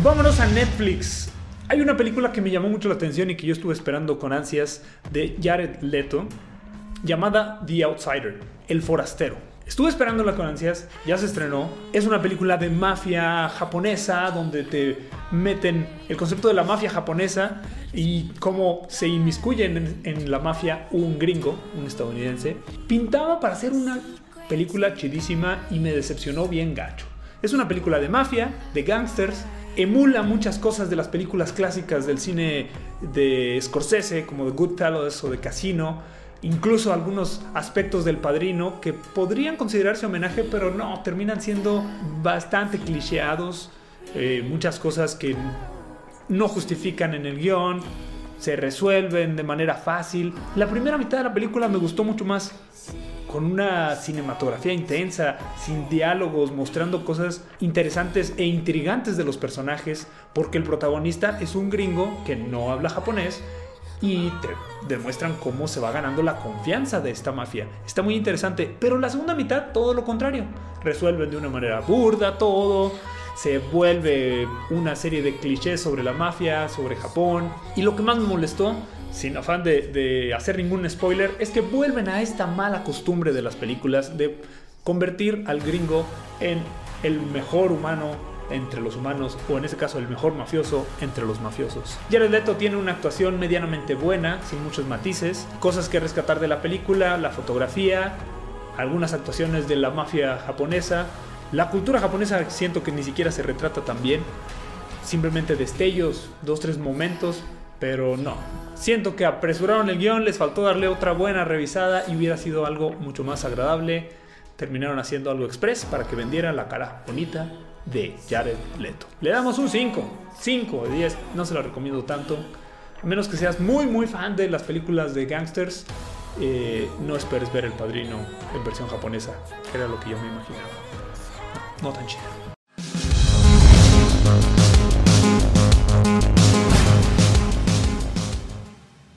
Vámonos a Netflix. Hay una película que me llamó mucho la atención y que yo estuve esperando con ansias de Jared Leto, llamada The Outsider, El Forastero. Estuve esperándola con ansias, ya se estrenó. Es una película de mafia japonesa donde te meten el concepto de la mafia japonesa y cómo se inmiscuyen en, la mafia un gringo, un estadounidense. Pintaba para ser una película chidísima y me decepcionó bien gacho. Es una película de mafia, de gangsters, emula muchas cosas de las películas clásicas del cine de Scorsese, como de Goodfellas o de Casino, incluso algunos aspectos del Padrino que podrían considerarse homenaje, pero no, terminan siendo bastante clichéados, eh, muchas cosas que no justifican en el guion, se resuelven de manera fácil. La primera mitad de la película me gustó mucho más con una cinematografía intensa, sin diálogos, mostrando cosas interesantes e intrigantes de los personajes, porque el protagonista es un gringo que no habla japonés y te demuestran cómo se va ganando la confianza de esta mafia. Está muy interesante, pero la segunda mitad todo lo contrario. Resuelven de una manera burda todo, se vuelve una serie de clichés sobre la mafia, sobre Japón, y lo que más me molestó sin afán de, hacer ningún spoiler, es que vuelven a esta mala costumbre de las películas de convertir al gringo en el mejor humano entre los humanos, o en ese caso el mejor mafioso entre los mafiosos. Jared Leto tiene una actuación medianamente buena, sin muchos matices, cosas que rescatar de la película, la fotografía, algunas actuaciones de la mafia japonesa, la cultura japonesa siento que ni siquiera se retrata tan bien, simplemente destellos, dos, tres momentos, pero no. Siento que apresuraron el guion, les faltó darle otra buena revisada y hubiera sido algo mucho más agradable. Terminaron haciendo algo express para que vendiera la cara bonita de Jared Leto. Le damos un 5, 5 de 10, no se lo recomiendo tanto. A menos que seas muy muy fan de las películas de gangsters, eh, no esperes ver El Padrino en versión japonesa, era lo que yo me imaginaba. no tan chido.